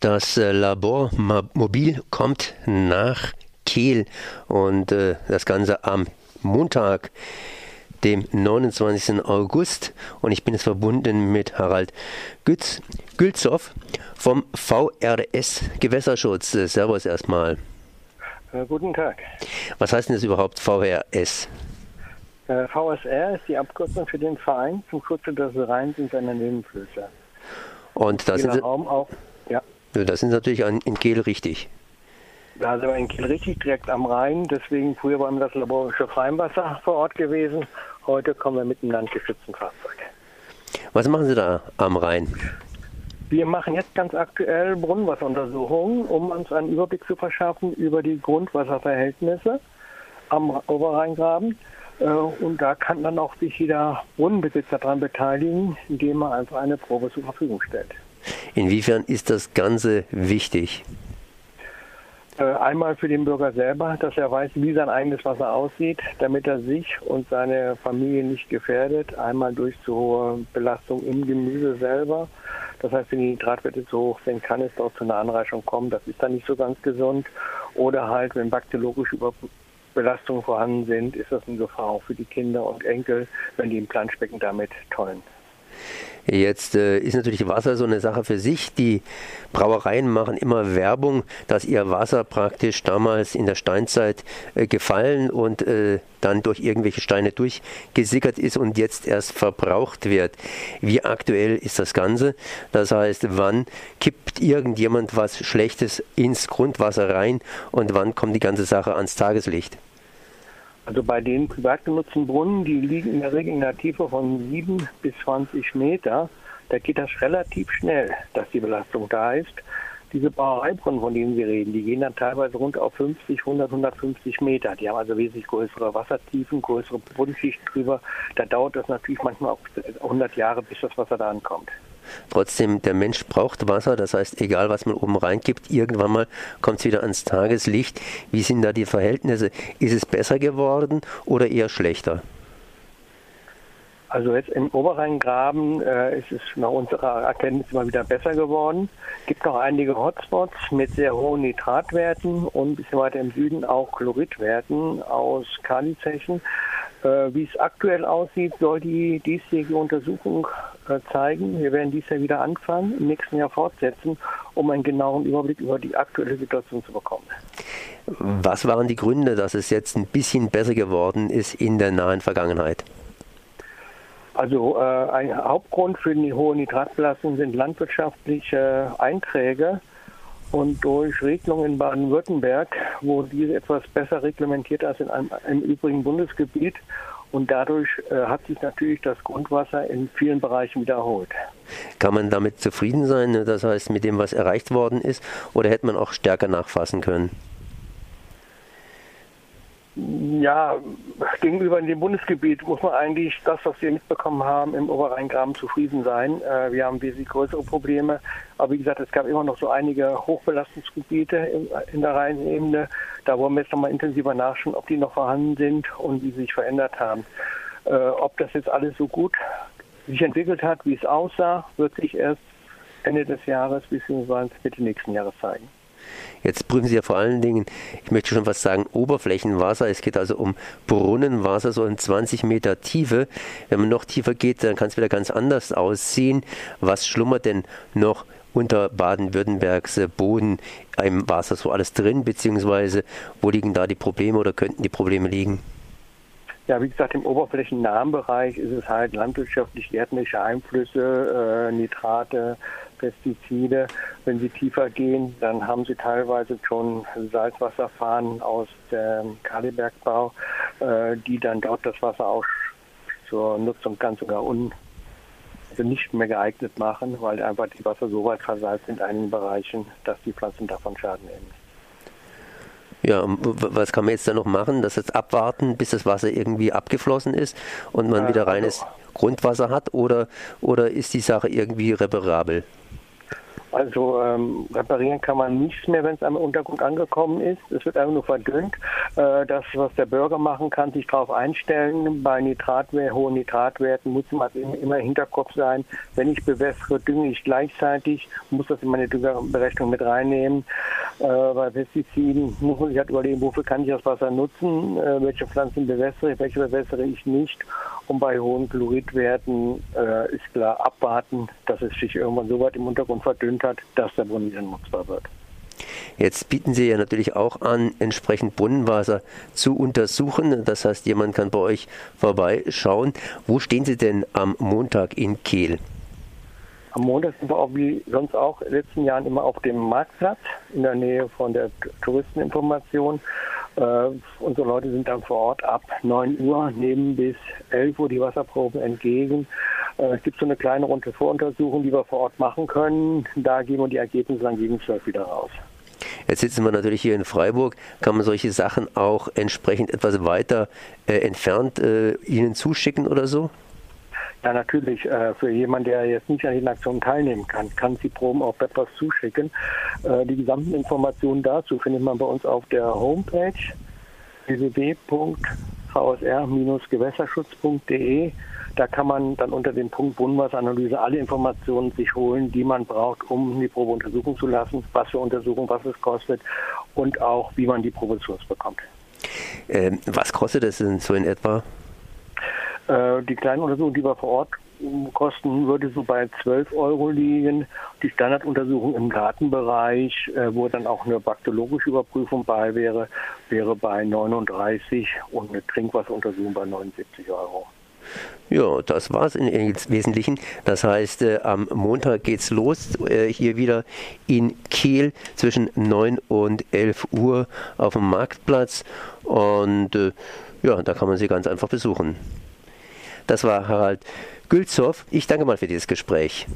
Das äh, Labor Mobil kommt nach Kehl und äh, das Ganze am Montag, dem 29. August. Und ich bin jetzt verbunden mit Harald Gütz, Gülzow vom VRS Gewässerschutz. Äh, servus erstmal. Guten Tag. Was heißt denn das überhaupt VRS? VSR ist die Abkürzung für den Verein zum Schutz des Rheins und seiner Nebenflüsse. Und das sind, Raum auch. Das sind natürlich in Kiel richtig. Da sind wir in Kiel richtig, direkt am Rhein. Deswegen früher war das laborische Freimwasser vor Ort gewesen. Heute kommen wir mit einem landgeschützten Fahrzeug. Was machen Sie da am Rhein? Wir machen jetzt ganz aktuell Brunnenwasseruntersuchungen, um uns einen Überblick zu verschaffen über die Grundwasserverhältnisse am Oberrheingraben. Äh, und da kann dann auch sich jeder Brunnenbesitzer daran beteiligen, indem er einfach eine Probe zur Verfügung stellt. Inwiefern ist das Ganze wichtig? Äh, einmal für den Bürger selber, dass er weiß, wie sein eigenes Wasser aussieht, damit er sich und seine Familie nicht gefährdet. Einmal durch zu hohe Belastung im Gemüse selber. Das heißt, wenn die Nitratwerte zu hoch sind, kann es dort zu einer Anreichung kommen. Das ist dann nicht so ganz gesund. Oder halt, wenn bakteriologische Belastungen vorhanden sind, ist das eine Gefahr auch für die Kinder und Enkel, wenn die im Planschbecken damit tollen. Jetzt äh, ist natürlich Wasser so eine Sache für sich. Die Brauereien machen immer Werbung, dass ihr Wasser praktisch damals in der Steinzeit äh, gefallen und äh, dann durch irgendwelche Steine durchgesickert ist und jetzt erst verbraucht wird. Wie aktuell ist das Ganze? Das heißt, wann kippt irgendjemand was Schlechtes ins Grundwasser rein und wann kommt die ganze Sache ans Tageslicht? Also bei den privat genutzten Brunnen, die liegen in der Regel in einer Tiefe von 7 bis 20 Meter. Da geht das relativ schnell, dass die Belastung da ist. Diese Brauereibrunnen, von denen wir reden, die gehen dann teilweise rund auf 50, 100, 150 Meter. Die haben also wesentlich größere Wassertiefen, größere Bodenschichten drüber. Da dauert das natürlich manchmal auch 100 Jahre, bis das Wasser da ankommt. Trotzdem, der Mensch braucht Wasser, das heißt, egal was man oben reingibt, irgendwann mal kommt es wieder ans Tageslicht. Wie sind da die Verhältnisse? Ist es besser geworden oder eher schlechter? Also jetzt im Oberrheingraben äh, ist es nach unserer Erkenntnis immer wieder besser geworden. Es gibt noch einige Hotspots mit sehr hohen Nitratwerten und ein bisschen weiter im Süden auch Chloridwerten aus Kalizechen. Äh, wie es aktuell aussieht, soll die diesjährige Untersuchung zeigen. Wir werden dies Jahr wieder anfangen, im nächsten Jahr fortsetzen, um einen genauen Überblick über die aktuelle Situation zu bekommen. Was waren die Gründe, dass es jetzt ein bisschen besser geworden ist in der nahen Vergangenheit? Also äh, ein Hauptgrund für die hohe Nitratbelastung sind landwirtschaftliche Einträge. Und durch Regelungen in Baden-Württemberg wurde diese etwas besser reglementiert als in einem, im übrigen Bundesgebiet. Und dadurch äh, hat sich natürlich das Grundwasser in vielen Bereichen wiederholt. Kann man damit zufrieden sein, das heißt mit dem, was erreicht worden ist, oder hätte man auch stärker nachfassen können? Ja, gegenüber dem Bundesgebiet muss man eigentlich das, was wir mitbekommen haben, im Oberrheingraben zufrieden sein. Äh, wir haben wesentlich größere Probleme. Aber wie gesagt, es gab immer noch so einige Hochbelastungsgebiete in, der Rheinebene. Da wollen wir jetzt nochmal intensiver nachschauen, ob die noch vorhanden sind und wie sie sich verändert haben. Äh, ob das jetzt alles so gut sich entwickelt hat, wie es aussah, wird sich erst Ende des Jahres bzw. Mitte nächsten Jahres zeigen. Jetzt prüfen Sie ja vor allen Dingen, ich möchte schon fast sagen, Oberflächenwasser. Es geht also um Brunnenwasser, so in 20 Meter Tiefe. Wenn man noch tiefer geht, dann kann es wieder ganz anders aussehen. Was schlummert denn noch unter Baden-Württembergs Boden im Wasser so alles drin, beziehungsweise wo liegen da die Probleme oder könnten die Probleme liegen? Ja, wie gesagt, im oberflächennahen Bereich ist es halt landwirtschaftlich-gärtnerische Einflüsse, äh, Nitrate, Pestizide. Wenn sie tiefer gehen, dann haben sie teilweise schon Salzwasserfahnen aus dem Kalibergbau, äh, die dann dort das Wasser auch zur Nutzung ganz sogar un also nicht mehr geeignet machen, weil einfach die Wasser so weit versalzt in einigen Bereichen, dass die Pflanzen davon Schaden nehmen. Ja, was kann man jetzt da noch machen? Das jetzt abwarten, bis das Wasser irgendwie abgeflossen ist und man äh, wieder reines also, Grundwasser hat? Oder, oder ist die Sache irgendwie reparabel? Also ähm, reparieren kann man nichts mehr, wenn es am Untergrund angekommen ist. Es wird einfach nur verdünnt. Äh, das, was der Bürger machen kann, sich darauf einstellen. Bei Nitratwert, hohen Nitratwerten muss man immer im Hinterkopf sein. Wenn ich bewässere, dünge ich gleichzeitig, muss das in meine Düngerberechnung mit reinnehmen. Äh, bei Pestiziden muss man sich halt überlegen, wofür kann ich das Wasser nutzen, äh, welche Pflanzen bewässere ich, welche bewässere ich nicht. Und bei hohen Chloridwerten äh, ist klar abwarten, dass es sich irgendwann so weit im Untergrund verdünnt hat, dass der Brunnen wieder nutzbar wird. Jetzt bieten Sie ja natürlich auch an, entsprechend Brunnenwasser zu untersuchen. Das heißt, jemand kann bei euch vorbeischauen. Wo stehen Sie denn am Montag in Kehl? Am Montag sind wir auch wie sonst auch in den letzten Jahren immer auf dem Marktplatz in der Nähe von der Touristeninformation. Äh, unsere Leute sind dann vor Ort ab 9 Uhr, nehmen bis 11 Uhr die Wasserproben entgegen. Äh, es gibt so eine kleine runde Voruntersuchung, die wir vor Ort machen können. Da geben wir die Ergebnisse dann gegen 12 wieder raus. Jetzt sitzen wir natürlich hier in Freiburg. Kann man solche Sachen auch entsprechend etwas weiter äh, entfernt äh, Ihnen zuschicken oder so? Ja, natürlich. Äh, für jemanden, der jetzt nicht an den Aktionen teilnehmen kann, kann sie Proben auch etwas zuschicken. Äh, die gesamten Informationen dazu findet man bei uns auf der Homepage www.vsr-gewässerschutz.de. Da kann man dann unter dem Punkt Grundwasseranalyse alle Informationen sich holen, die man braucht, um die Probe untersuchen zu lassen, was für Untersuchung, was es kostet und auch, wie man die Probe zu uns bekommt. Ähm, was kostet es denn so in etwa? Äh, die kleine Untersuchung, die wir vor Ort kosten, würde so bei 12 Euro liegen. Die Standarduntersuchung im Gartenbereich, äh, wo dann auch eine bakteriologische Überprüfung bei wäre, wäre bei 39 und eine Trinkwasseruntersuchung bei 79 Euro. Ja, das war es im Wesentlichen. Das heißt, äh, am Montag geht's los, äh, hier wieder in Kiel zwischen 9 und 11 Uhr auf dem Marktplatz. Und äh, ja, da kann man sie ganz einfach besuchen. Das war Harald Gülzow. Ich danke mal für dieses Gespräch.